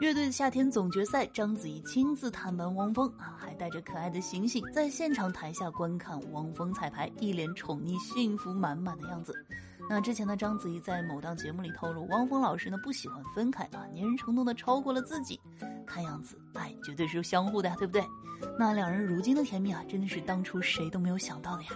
乐队的夏天总决赛，章子怡亲自探班汪峰啊，还带着可爱的星星在现场台下观看汪峰彩排，一脸宠溺幸福满满的样子。那之前的章子怡在某档节目里透露，汪峰老师呢不喜欢分开啊，粘人程度呢超过了自己，看样子爱绝对是相互的呀，对不对？那两人如今的甜蜜啊，真的是当初谁都没有想到的呀。